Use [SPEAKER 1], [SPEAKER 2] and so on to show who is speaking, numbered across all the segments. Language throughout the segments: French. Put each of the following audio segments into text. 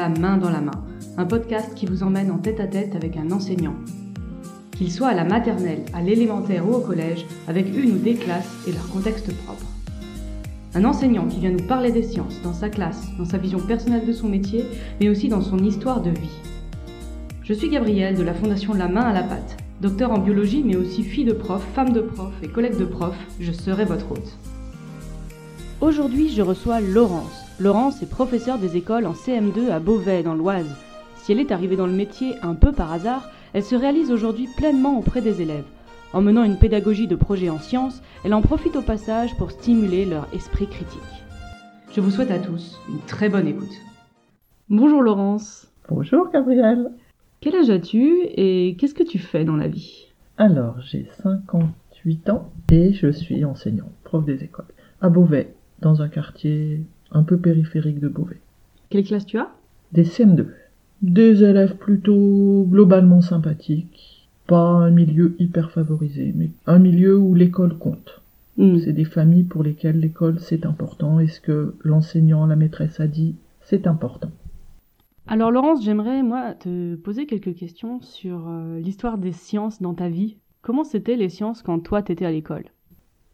[SPEAKER 1] La main dans la main, un podcast qui vous emmène en tête à tête avec un enseignant. Qu'il soit à la maternelle, à l'élémentaire ou au collège, avec une ou des classes et leur contexte propre. Un enseignant qui vient nous parler des sciences dans sa classe, dans sa vision personnelle de son métier, mais aussi dans son histoire de vie. Je suis Gabrielle de la Fondation La Main à la Pâte. Docteur en biologie, mais aussi fille de prof, femme de prof et collègue de prof, je serai votre hôte. Aujourd'hui, je reçois Laurence. Laurence est professeure des écoles en CM2 à Beauvais, dans l'Oise. Si elle est arrivée dans le métier un peu par hasard, elle se réalise aujourd'hui pleinement auprès des élèves. En menant une pédagogie de projet en sciences, elle en profite au passage pour stimuler leur esprit critique. Je vous souhaite à tous une très bonne écoute. Bonjour Laurence.
[SPEAKER 2] Bonjour Gabrielle.
[SPEAKER 1] Quel âge as-tu et qu'est-ce que tu fais dans la vie?
[SPEAKER 2] Alors, j'ai 58 ans et je suis enseignant, prof des écoles, à Beauvais, dans un quartier un peu périphérique de Beauvais.
[SPEAKER 1] Quelle classe tu as?
[SPEAKER 2] Des CM2. Des élèves plutôt globalement sympathiques. Pas un milieu hyper favorisé, mais un milieu où l'école compte.
[SPEAKER 1] Hmm.
[SPEAKER 2] C'est des familles pour lesquelles l'école c'est important et ce que l'enseignant, la maîtresse a dit, c'est important.
[SPEAKER 1] Alors Laurence, j'aimerais moi te poser quelques questions sur euh, l'histoire des sciences dans ta vie. Comment c'était les sciences quand toi t'étais à l'école?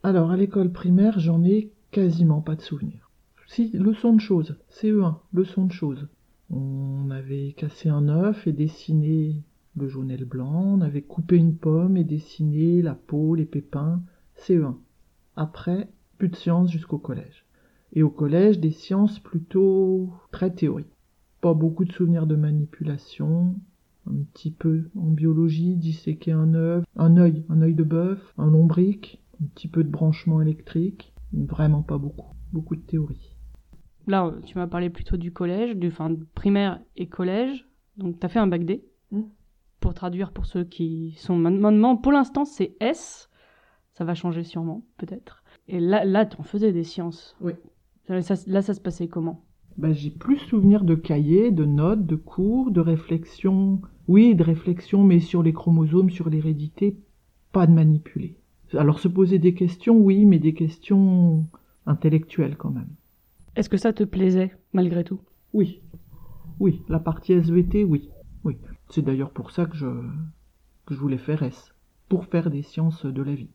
[SPEAKER 2] Alors, à l'école primaire, j'en ai quasiment pas de souvenirs. Si, leçon de choses, CE1, leçon de choses. On avait cassé un œuf et dessiné le jaune et le blanc, on avait coupé une pomme et dessiné la peau, les pépins, CE1. Après, plus de sciences jusqu'au collège. Et au collège, des sciences plutôt très théoriques. Pas beaucoup de souvenirs de manipulation, un petit peu en biologie, disséquer un œuf, un œil, un œil de bœuf, un lombric, un petit peu de branchement électrique, vraiment pas beaucoup, beaucoup de théorie.
[SPEAKER 1] Là, euh, tu m'as parlé plutôt du collège, du enfin, primaire et collège. Donc t'as fait un bac D.
[SPEAKER 2] Mm.
[SPEAKER 1] Pour traduire pour ceux qui sont maintenant, pour l'instant c'est S. Ça va changer sûrement, peut-être. Et là, là, t'en faisais des sciences.
[SPEAKER 2] Oui.
[SPEAKER 1] Là, ça, là, ça se passait comment?
[SPEAKER 2] Ben, j'ai plus souvenir de cahiers, de notes, de cours, de réflexions. Oui, de réflexions, mais sur les chromosomes, sur l'hérédité, pas de manipuler. Alors se poser des questions, oui, mais des questions intellectuelles quand même.
[SPEAKER 1] Est-ce que ça te plaisait, malgré tout?
[SPEAKER 2] Oui. Oui, la partie SVT, oui. Oui. C'est d'ailleurs pour ça que je, que je voulais faire S. Pour faire des sciences de la vie.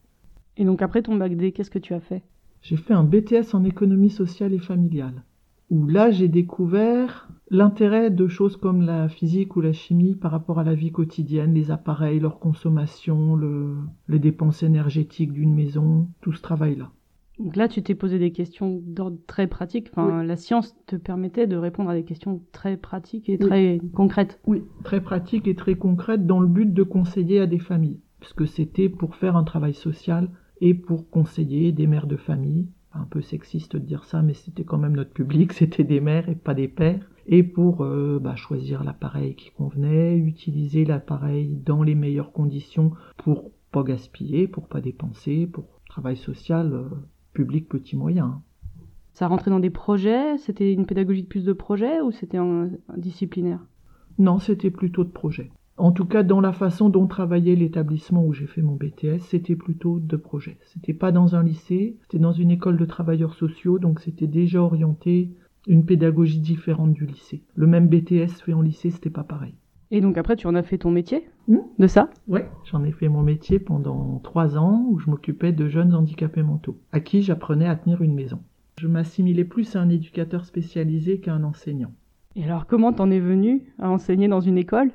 [SPEAKER 1] Et donc après ton bac D, qu'est-ce que tu as fait?
[SPEAKER 2] J'ai fait un BTS en économie sociale et familiale, où là j'ai découvert l'intérêt de choses comme la physique ou la chimie par rapport à la vie quotidienne, les appareils, leur consommation, le- les dépenses énergétiques d'une maison, tout ce travail-là.
[SPEAKER 1] Donc là, tu t'es posé des questions d'ordre très pratique. Enfin, la science te permettait de répondre à des questions très pratiques et
[SPEAKER 2] Oui.
[SPEAKER 1] très concrètes.
[SPEAKER 2] Oui, très pratique et très concrète dans le but de conseiller à des familles, puisque c'était pour faire un travail social et pour conseiller des mères de famille. Un peu sexiste de dire ça, mais c'était quand même notre public, c'était des mères et pas des pères. Et pour euh, bah, choisir l'appareil qui convenait, utiliser l'appareil dans les meilleures conditions pour pas gaspiller, pour pas dépenser, pour travail social euh, public petit moyen.
[SPEAKER 1] Ça rentrait dans des projets? C'était une pédagogie de plus de projets ou c'était un, un disciplinaire?
[SPEAKER 2] Non, c'était plutôt de projet. En tout cas, dans la façon dont travaillait l'établissement où j'ai fait mon BTS, c'était plutôt de projet. C'était pas dans un lycée, c'était dans une école de travailleurs sociaux, donc c'était déjà orienté une pédagogie différente du lycée. Le même BTS fait en lycée, c'était pas pareil.
[SPEAKER 1] Et donc après, tu en as fait ton métier
[SPEAKER 2] Hmm.
[SPEAKER 1] de ça?
[SPEAKER 2] Ouais, j'en ai fait mon métier pendant trois ans où je m'occupais de jeunes handicapés mentaux, à qui j'apprenais à tenir une maison. Je m'assimilais plus à un éducateur spécialisé qu'à un enseignant.
[SPEAKER 1] Et alors, comment t'en es venu à enseigner dans une école?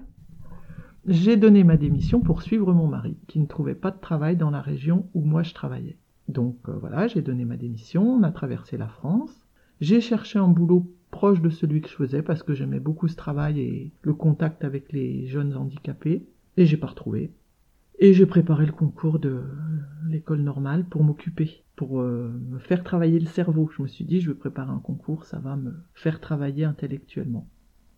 [SPEAKER 2] J'ai donné ma démission pour suivre mon mari, qui ne trouvait pas de travail dans la région où moi je travaillais. Donc euh, voilà, j'ai donné ma démission, on a traversé la France. J'ai cherché un boulot proche de celui que je faisais parce que j'aimais beaucoup ce travail et le contact avec les jeunes handicapés. Et j'ai pas retrouvé. Et j'ai préparé le concours de l'école normale pour m'occuper, pour euh, me faire travailler le cerveau. Je me suis dit, je vais préparer un concours, ça va me faire travailler intellectuellement.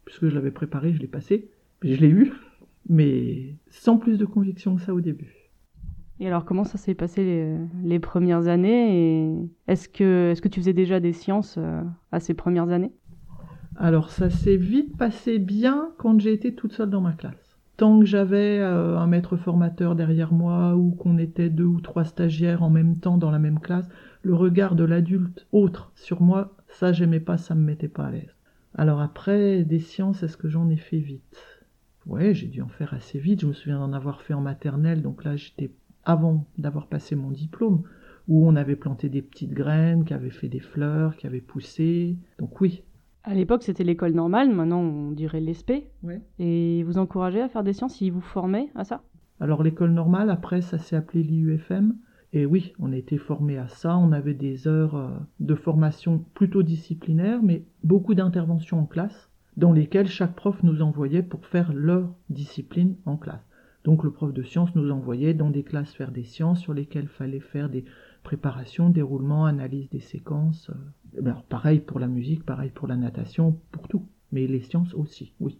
[SPEAKER 2] Puisque je l'avais préparé, je l'ai passé, je l'ai eu, mais sans plus de conviction que ça au début.
[SPEAKER 1] Et alors, comment ça s'est passé les, premières années? Est-ce que, est-ce que tu faisais déjà des sciences euh, à ces premières années?
[SPEAKER 2] Alors ça s'est vite passé bien quand j'ai été toute seule dans ma classe. Tant que j'avais euh, un maître formateur derrière moi ou qu'on était deux ou trois stagiaires en même temps dans la même classe, le regard de l'adulte autre sur moi, ça j'aimais pas, ça me mettait pas à l'aise. Alors après, des sciences, est-ce que j'en ai fait vite? Ouais, j'ai dû en faire assez vite. Je me souviens d'en avoir fait en maternelle, donc là j'étais avant d'avoir passé mon diplôme, où on avait planté des petites graines, qui avaient fait des fleurs, qui avaient poussé. Donc oui.
[SPEAKER 1] À l'époque, c'était l'école normale, maintenant on dirait l'ESP.
[SPEAKER 2] Ouais.
[SPEAKER 1] Et vous encouragez à faire des sciences, ils vous formaient à ça?
[SPEAKER 2] Alors l'école normale, après, ça s'est appelé l'IUFM. Et oui, on a été formé à ça. On avait des heures euh, de formation plutôt disciplinaires, mais beaucoup d'interventions en classe, dans lesquelles chaque prof nous envoyait pour faire leur discipline en classe. Donc le prof de sciences nous envoyait dans des classes faire des sciences sur lesquelles il fallait faire des préparations, déroulements, analyse des séquences. euh. Alors pareil pour la musique, pareil pour la natation, pour tout. Mais les sciences aussi, oui.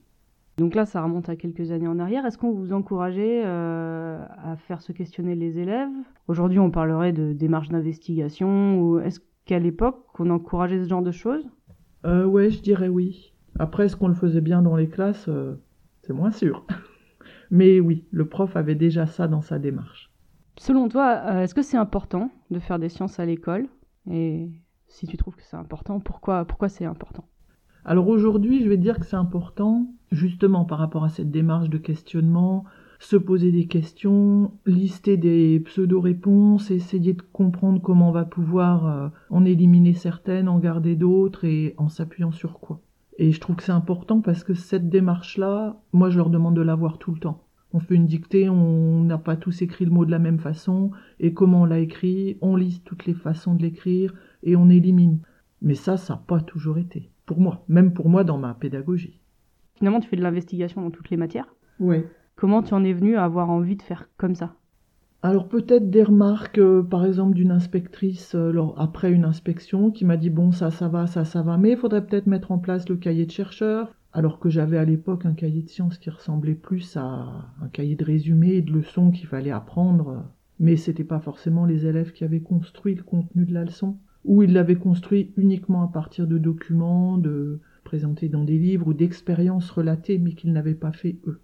[SPEAKER 1] Donc là, ça remonte à quelques années en arrière. Est-ce qu'on vous encourageait euh, à faire se questionner les élèves? Aujourd'hui, on parlerait de démarche d'investigation. Ou est-ce qu'à l'époque, on encourageait ce genre de choses?
[SPEAKER 2] Euh, ouais, je dirais oui. Après, est-ce qu'on le faisait bien dans les classes? Euh, C'est moins sûr. Mais oui, le prof avait déjà ça dans sa démarche.
[SPEAKER 1] Selon toi, euh, est-ce que c'est important de faire des sciences à l'école? Et si tu trouves que c'est important, pourquoi, pourquoi c'est important?
[SPEAKER 2] Alors aujourd'hui, je vais dire que c'est important, justement par rapport à cette démarche de questionnement, se poser des questions, lister des pseudo-réponses, essayer de comprendre comment on va pouvoir euh, en éliminer certaines, en garder d'autres et en s'appuyant sur quoi. Et je trouve que c'est important parce que cette démarche-là, moi je leur demande de l'avoir tout le temps. On fait une dictée, on n'a pas tous écrit le mot de la même façon, et comment on l'a écrit, on liste toutes les façons de l'écrire, et on élimine. Mais ça, ça n'a pas toujours été. Pour moi, même pour moi dans ma pédagogie.
[SPEAKER 1] Finalement, tu fais de l'investigation dans toutes les matières.
[SPEAKER 2] Ouais.
[SPEAKER 1] Comment tu en es venu à avoir envie de faire comme ça?
[SPEAKER 2] Alors peut-être des remarques, euh, par exemple, d'une inspectrice euh, lors- après une inspection qui m'a dit bon ça ça va, ça ça va, mais il faudrait peut-être mettre en place le cahier de chercheur. Alors que j'avais à l'époque un cahier de sciences qui ressemblait plus à un cahier de résumé et de leçons qu'il fallait apprendre. Mais c'était pas forcément les élèves qui avaient construit le contenu de la leçon. Ou ils l'avaient construit uniquement à partir de documents, de présentés dans des livres ou d'expériences relatées, mais qu'ils n'avaient pas fait eux.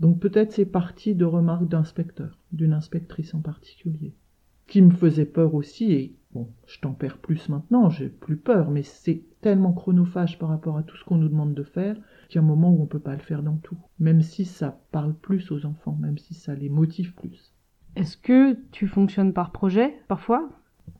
[SPEAKER 2] Donc peut-être c'est parti de remarques d'inspecteurs, d'une inspectrice en particulier, qui me faisait peur aussi, et bon, je tempère plus maintenant, j'ai plus peur, mais c'est tellement chronophage par rapport à tout ce qu'on nous demande de faire, qu'il y a un moment où on peut pas le faire dans tout, même si ça parle plus aux enfants, même si ça les motive plus.
[SPEAKER 1] Est-ce que tu fonctionnes par projet parfois?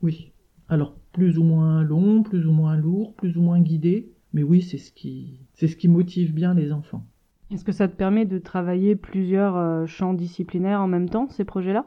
[SPEAKER 2] Oui. Alors plus ou moins long, plus ou moins lourd, plus ou moins guidé, mais oui, c'est ce qui c'est ce qui motive bien les enfants.
[SPEAKER 1] Est-ce que ça te permet de travailler plusieurs euh, champs disciplinaires en même temps, ces projets-là?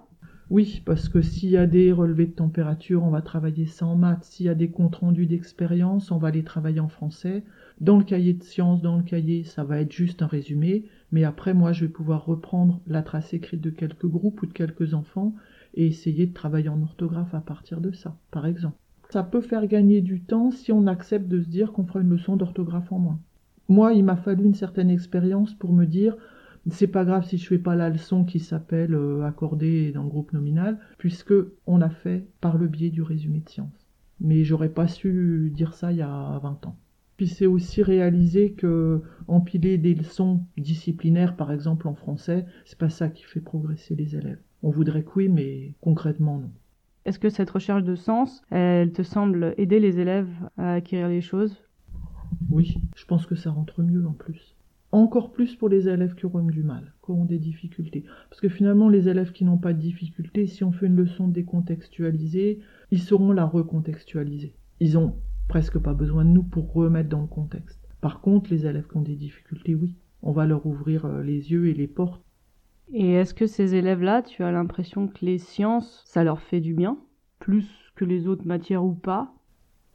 [SPEAKER 2] Oui, parce que s'il y a des relevés de température, on va travailler ça en maths. S'il y a des comptes rendus d'expérience, on va les travailler en français. Dans le cahier de sciences, dans le cahier, ça va être juste un résumé. Mais après, moi, je vais pouvoir reprendre la trace écrite de quelques groupes ou de quelques enfants et essayer de travailler en orthographe à partir de ça, par exemple. Ça peut faire gagner du temps si on accepte de se dire qu'on fera une leçon d'orthographe en moins. Moi, il m'a fallu une certaine expérience pour me dire c'est pas grave si je fais pas la leçon qui s'appelle euh, accordée dans le groupe nominal, puisque on l'a fait par le biais du résumé de sciences. Mais j'aurais pas su dire ça il y a 20 ans. Puis c'est aussi réaliser que empiler des leçons disciplinaires, par exemple en français, c'est pas ça qui fait progresser les élèves. On voudrait que oui, mais concrètement non.
[SPEAKER 1] Est-ce que cette recherche de sens, elle te semble aider les élèves à acquérir les choses?
[SPEAKER 2] Oui, je pense que ça rentre mieux en plus. Encore plus pour les élèves qui auront du mal, qui auront des difficultés. Parce que finalement, les élèves qui n'ont pas de difficultés, si on fait une leçon décontextualisée, ils sauront la recontextualiser. Ils ont presque pas besoin de nous pour remettre dans le contexte. Par contre, les élèves qui ont des difficultés, oui, on va leur ouvrir euh, les yeux et les portes.
[SPEAKER 1] Et est-ce que ces élèves-là, tu as l'impression que les sciences, ça leur fait du bien Plus que les autres matières ou pas?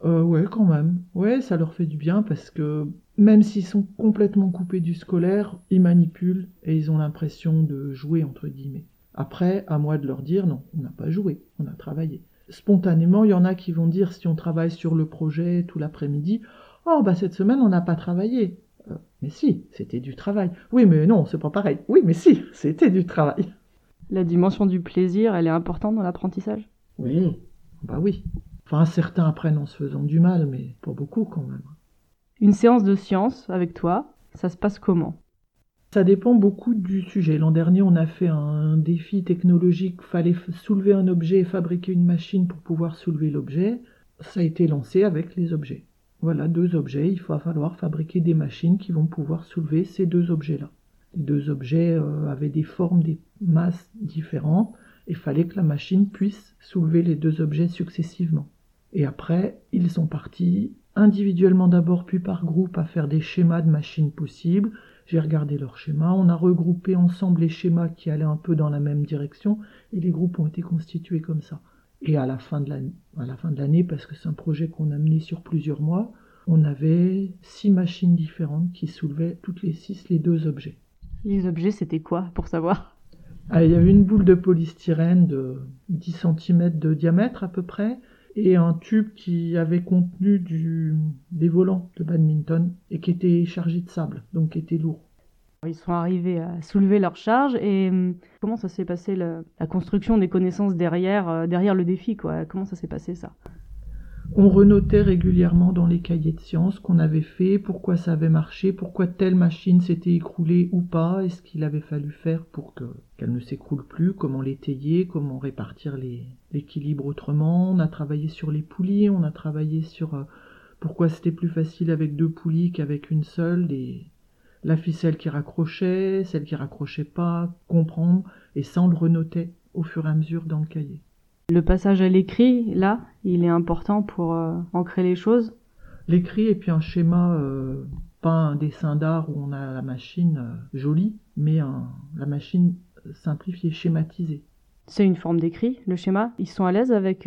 [SPEAKER 2] Euh, ouais, quand même. Ouais, ça leur fait du bien parce que même s'ils sont complètement coupés du scolaire, ils manipulent et ils ont l'impression de jouer, entre guillemets. Après, à moi de leur dire non, on n'a pas joué, on a travaillé. Spontanément, il y en a qui vont dire si on travaille sur le projet tout l'après-midi, oh bah cette semaine on n'a pas travaillé. Euh, mais si, c'était du travail. Oui, mais non, c'est pas pareil. Oui, mais si, c'était du travail.
[SPEAKER 1] La dimension du plaisir, elle est importante dans l'apprentissage?
[SPEAKER 2] Oui, bah oui. Enfin, certains apprennent en se faisant du mal, mais pas beaucoup quand même.
[SPEAKER 1] Une séance de science avec toi, ça se passe comment?
[SPEAKER 2] Ça dépend beaucoup du sujet. L'an dernier, on a fait un défi technologique. Fallait soulever un objet et fabriquer une machine pour pouvoir soulever l'objet. Ça a été lancé avec les objets. Voilà, deux objets. Il va falloir fabriquer des machines qui vont pouvoir soulever ces deux objets-là. Les deux objets euh, avaient des formes, des masses différentes. et Il fallait que la machine puisse soulever les deux objets successivement. Et après, ils sont partis individuellement d'abord, puis par groupe, à faire des schémas de machines possibles. J'ai regardé leurs schémas, on a regroupé ensemble les schémas qui allaient un peu dans la même direction, et les groupes ont été constitués comme ça. Et à la fin de l'année, parce que c'est un projet qu'on a mené sur plusieurs mois, on avait six machines différentes qui soulevaient toutes les six les deux objets.
[SPEAKER 1] Les objets, c'était quoi, pour savoir?
[SPEAKER 2] Ah, Il y avait une boule de polystyrène de 10 cm de diamètre à peu près, et un tube qui avait contenu des volants de badminton et qui était chargé de sable, donc qui était lourd.
[SPEAKER 1] Ils sont arrivés à soulever leur charge et hum, comment ça s'est passé la, construction des connaissances derrière, euh, derrière le défi quoi? Comment ça s'est passé ça?
[SPEAKER 2] On renotait régulièrement dans les cahiers de sciences qu'on avait fait, pourquoi ça avait marché, pourquoi telle machine s'était écroulée ou pas, et ce qu'il avait fallu faire pour qu'elle ne s'écroule plus, comment l'étayer, comment répartir l'équilibre autrement. On a travaillé sur les poulies, on a travaillé sur euh, pourquoi c'était plus facile avec deux poulies qu'avec une seule, la ficelle qui raccrochait, celle qui raccrochait pas, comprendre, et ça on le renotait au fur et à mesure dans le cahier.
[SPEAKER 1] Le passage à l'écrit, là, il est important pour euh, ancrer les choses.
[SPEAKER 2] L'écrit et puis un schéma, euh, pas un dessin d'art où on a la machine euh, jolie, mais la machine simplifiée, schématisée.
[SPEAKER 1] C'est une forme d'écrit, le schéma. Ils sont à l'aise avec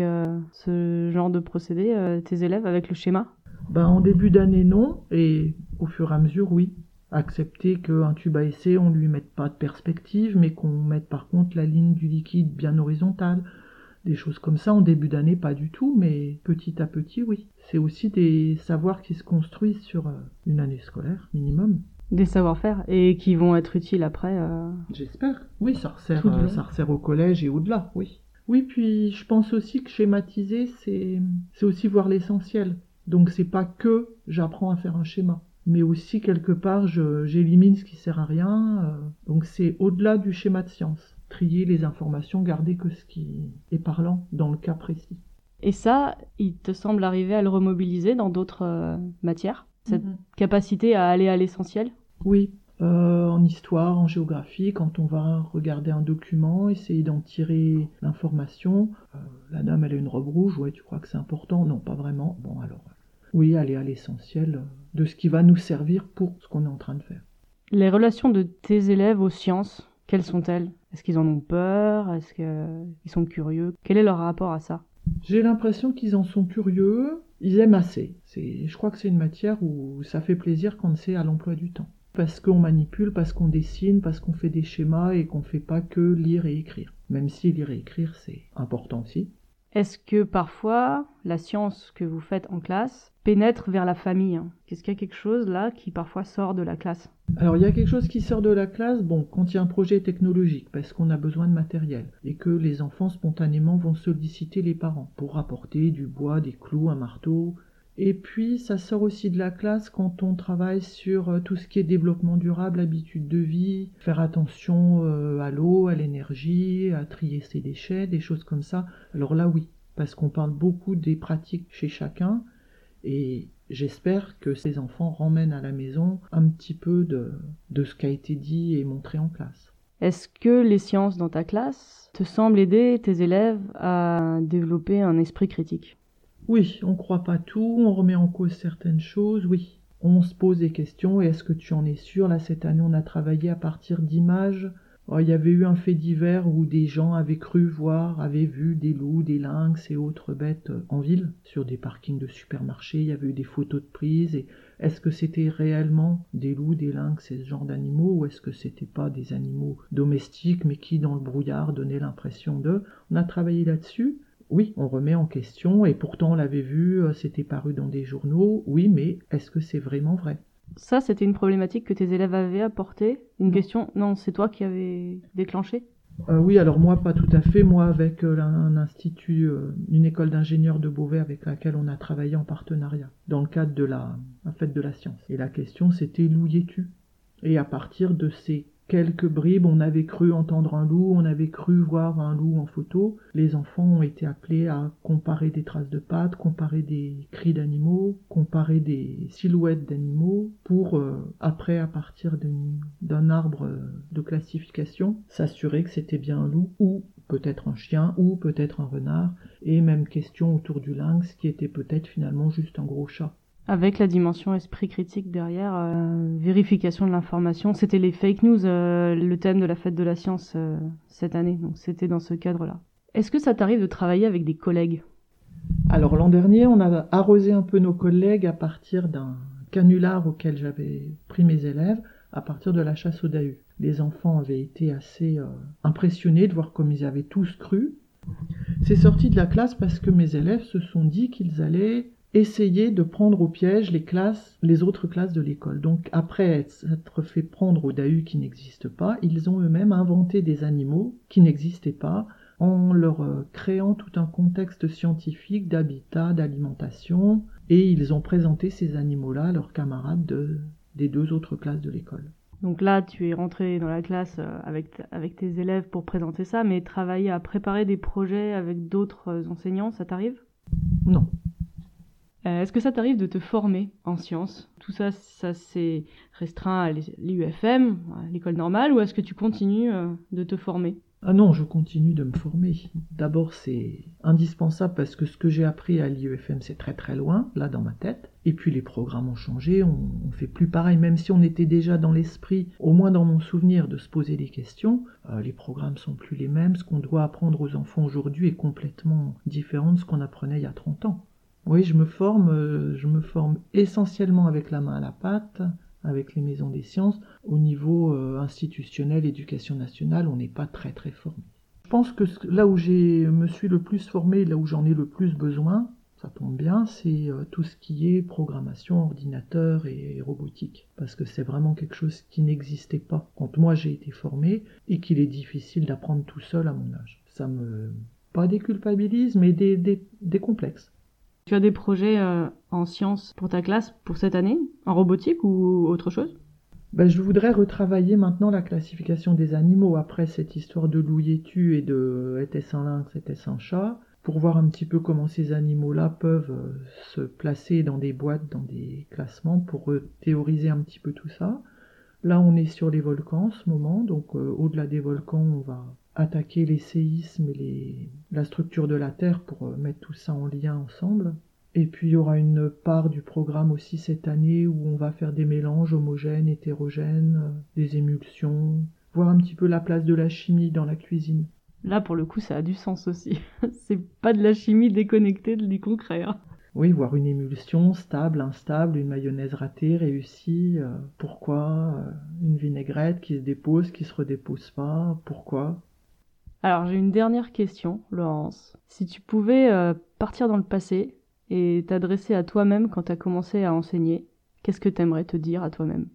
[SPEAKER 1] ce genre de procédé, tes élèves, avec le schéma?
[SPEAKER 2] Ben, En début d'année, non, et au fur et à mesure, oui. Accepter qu'un tube à essai, on ne lui mette pas de perspective, mais qu'on mette par contre la ligne du liquide bien horizontale, des choses comme ça. En début d'année, pas du tout, mais petit à petit, oui. C'est aussi des savoirs qui se construisent sur euh, une année scolaire, minimum.
[SPEAKER 1] Des savoir-faire et qui vont être utiles après. Euh,
[SPEAKER 2] J'espère. Oui, ça resserre, euh, ça resserre au collège et au-delà, oui. Oui, puis je pense aussi que schématiser, c'est aussi voir l'essentiel. Donc c'est pas que j'apprends à faire un schéma, mais aussi quelque part j'élimine ce qui sert à rien. donc c'est au-delà du schéma de science trier les informations, garder que ce qui est parlant dans le cas précis.
[SPEAKER 1] Et ça, il te semble arriver à le remobiliser dans d'autres euh, matières Cette mhm. capacité à aller à l'essentiel?
[SPEAKER 2] Oui, euh, en histoire, en géographie, quand on va regarder un document, essayer d'en tirer l'information. Euh, la dame, elle a une robe rouge, ouais, tu crois que c'est important? Non, pas vraiment. Bon, alors, oui, aller à l'essentiel de ce qui va nous servir pour ce qu'on est en train de faire.
[SPEAKER 1] Les relations de tes élèves aux sciences, quelles sont-elles? Est-ce qu'ils en ont peur? Est-ce qu'ils sont curieux? Quel est leur rapport à ça?
[SPEAKER 2] J'ai l'impression qu'ils en sont curieux. Ils aiment assez. Je crois que c'est une matière où ça fait plaisir quand c'est à l'emploi du temps. Parce qu'on manipule, parce qu'on dessine, parce qu'on fait des schémas et qu'on ne fait pas que lire et écrire. Même si lire et écrire, c'est important aussi.
[SPEAKER 1] Est-ce que parfois la science que vous faites en classe pénètre vers la famille Est-ce qu'il y a quelque chose là qui parfois sort de la classe?
[SPEAKER 2] Alors il y a quelque chose qui sort de la classe, bon, quand il y a un projet technologique, parce qu'on a besoin de matériel, et que les enfants spontanément vont solliciter les parents pour apporter du bois, des clous, un marteau, et puis, ça sort aussi de la classe quand on travaille sur euh, tout ce qui est développement durable, habitude de vie, faire attention euh, à l'eau, à l'énergie, à trier ses déchets, des choses comme ça. Alors là, oui, parce qu'on parle beaucoup des pratiques chez chacun, et j'espère que ces enfants ramènent à la maison un petit peu de, de ce qui a été dit et montré en classe.
[SPEAKER 1] Est-ce que les sciences dans ta classe te semblent aider tes élèves à développer un esprit critique?
[SPEAKER 2] Oui, on ne croit pas tout, on remet en cause certaines choses, oui. On se pose des questions, et est-ce que tu en es sûr? Là, cette année, on a travaillé à partir d'images. Oh, il y avait eu un fait divers où des gens avaient cru voir, avaient vu des loups, des lynx et autres bêtes en ville, sur des parkings de supermarchés. Il y avait eu des photos de prise. Et est-ce que c'était réellement des loups, des lynx et ce genre d'animaux, ou est-ce que c'était pas des animaux domestiques, mais qui, dans le brouillard, donnaient l'impression d'eux? On a travaillé là-dessus oui, on remet en question, et pourtant on l'avait vu, euh, c'était paru dans des journaux, oui, mais est-ce que c'est vraiment vrai?
[SPEAKER 1] Ça, c'était une problématique que tes élèves avaient apportée. Une question Non, c'est toi qui avais déclenché?
[SPEAKER 2] Euh, oui, alors moi pas tout à fait. Moi avec euh, un institut, une école d'ingénieurs de Beauvais avec laquelle on a travaillé en partenariat dans le cadre de la, fête de la science. Et la question c'était louillais-tu Et à partir de ces quelques bribes. On avait cru entendre un loup, on avait cru voir un loup en photo. Les enfants ont été appelés à comparer des traces de pattes, comparer des cris d'animaux, comparer des silhouettes d'animaux pour, euh, après, à partir d'un arbre de classification, s'assurer que c'était bien un loup ou peut-être un chien ou peut-être un renard, et même question autour du lynx qui était peut-être finalement juste un gros chat
[SPEAKER 1] avec la dimension esprit critique derrière, euh, vérification de l'information. C'était les fake news, euh, le thème de la fête de la science euh, cette année, donc c'était dans ce cadre-là. Est-ce que ça t'arrive de travailler avec des collègues?
[SPEAKER 2] Alors l'an dernier, on a arrosé un peu nos collègues à partir d'un canular auquel j'avais pris mes élèves, à partir de la chasse au Dahu. Les enfants avaient été assez impressionnés de voir comme ils avaient tous cru. C'est sorti de la classe parce que mes élèves se sont dit qu'ils allaient essayer de prendre au piège les classes, les autres classes de l'école. Donc après être fait prendre au DAU qui n'existe pas, ils ont eux-mêmes inventé des animaux qui n'existaient pas en leur euh, créant tout un contexte scientifique d'habitat, d'alimentation, et ils ont présenté ces animaux-là à leurs camarades des deux autres classes de l'école.
[SPEAKER 1] Donc là, tu es rentré dans la classe euh, avec, avec tes élèves pour présenter ça, mais travailler à préparer des projets avec d'autres euh, enseignants, ça t'arrive?
[SPEAKER 2] Non,
[SPEAKER 1] euh, est-ce que ça t'arrive de te former en sciences? Tout ça, ça s'est restreint à l'UFM, à l'école normale, ou est-ce que tu continues euh, de te former?
[SPEAKER 2] Ah non, je continue de me former. D'abord, c'est indispensable parce que ce que j'ai appris à l'IUFM, c'est très très loin, là dans ma tête. Et puis les programmes ont changé, on, ne fait plus pareil, même si on était déjà dans l'esprit, au moins dans mon souvenir, de se poser des questions. Euh, les programmes sont plus les mêmes, ce qu'on doit apprendre aux enfants aujourd'hui est complètement différent de ce qu'on apprenait il y a 30 ans. Oui, je me forme, euh, je me forme essentiellement avec la main à la pâte, avec les maisons des sciences. Au niveau euh, institutionnel, éducation nationale, on n'est pas très très formé. Je pense que là où je me suis le plus formé, là où j'en ai le plus besoin, ça tombe bien, c'est euh, tout ce qui est programmation, ordinateur et robotique. Parce que c'est vraiment quelque chose qui n'existait pas quand moi j'ai été formé et qu'il est difficile d'apprendre tout seul à mon âge. Ça me... pas déculpabilise, mais des, des complexes.
[SPEAKER 1] Tu as des projets euh, en sciences pour ta classe pour cette année, en robotique ou autre chose?
[SPEAKER 2] Ben, je voudrais retravailler maintenant la classification des animaux après cette histoire de loup-tu et de était-ce un lynx, était-ce un chat, pour voir un petit peu comment ces animaux-là peuvent euh, se placer dans des boîtes, dans des classements, pour théoriser un petit peu tout ça. Là, on est sur les volcans en ce moment, donc euh, au-delà des volcans, on va attaquer les séismes et la structure de la Terre pour euh, mettre tout ça en lien ensemble. Et puis il y aura une part du programme aussi cette année où on va faire des mélanges homogènes, hétérogènes, euh, des émulsions, voir un petit peu la place de la chimie dans la cuisine.
[SPEAKER 1] Là, pour le coup, ça a du sens aussi. C'est pas de la chimie déconnectée du concret. Hein.
[SPEAKER 2] Oui, voir une émulsion stable, instable, une mayonnaise ratée, réussie. Euh, pourquoi Une vinaigrette qui se dépose, qui se redépose pas. Pourquoi
[SPEAKER 1] alors j'ai une dernière question, Laurence. Si tu pouvais euh, partir dans le passé et t'adresser à toi-même quand tu as commencé à enseigner, qu'est-ce que tu aimerais te dire à toi-même?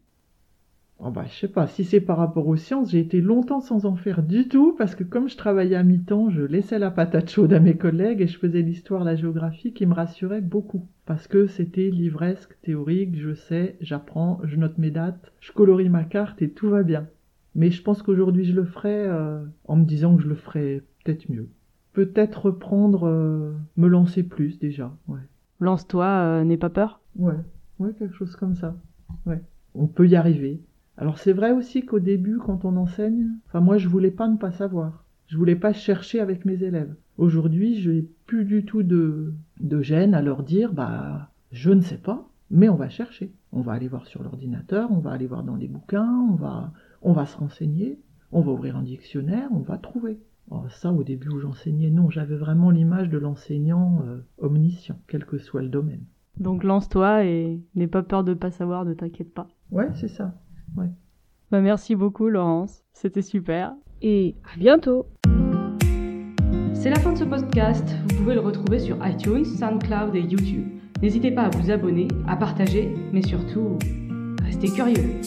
[SPEAKER 2] Oh bah, Je sais pas, si c'est par rapport aux sciences, j'ai été longtemps sans en faire du tout, parce que comme je travaillais à mi-temps, je laissais la patate chaude à mes collègues et je faisais l'histoire, la géographie qui me rassurait beaucoup. Parce que c'était livresque, théorique, je sais, j'apprends, je note mes dates, je colorie ma carte et tout va bien. Mais je pense qu'aujourd'hui je le ferai euh, en me disant que je le ferai peut-être mieux. Peut-être reprendre, euh, me lancer plus déjà. Ouais.
[SPEAKER 1] Lance-toi, euh, n'aie pas peur.
[SPEAKER 2] Ouais, ouais, quelque chose comme ça. Ouais, on peut y arriver. Alors c'est vrai aussi qu'au début, quand on enseigne, enfin moi je voulais pas ne pas savoir. Je voulais pas chercher avec mes élèves. Aujourd'hui, je n'ai plus du tout de, de gêne à leur dire, bah, je ne sais pas, mais on va chercher. On va aller voir sur l'ordinateur, on va aller voir dans les bouquins, on va, on va se renseigner, on va ouvrir un dictionnaire, on va trouver. Oh, ça, au début où j'enseignais, non, j'avais vraiment l'image de l'enseignant euh, omniscient, quel que soit le domaine.
[SPEAKER 1] Donc lance-toi et n'aie pas peur de ne pas savoir, ne t'inquiète pas.
[SPEAKER 2] Ouais, c'est ça. Ouais.
[SPEAKER 1] Bah, merci beaucoup, Laurence. C'était super. Et à bientôt. C'est la fin de ce podcast. Vous pouvez le retrouver sur iTunes, SoundCloud et YouTube. N'hésitez pas à vous abonner, à partager, mais surtout, restez curieux.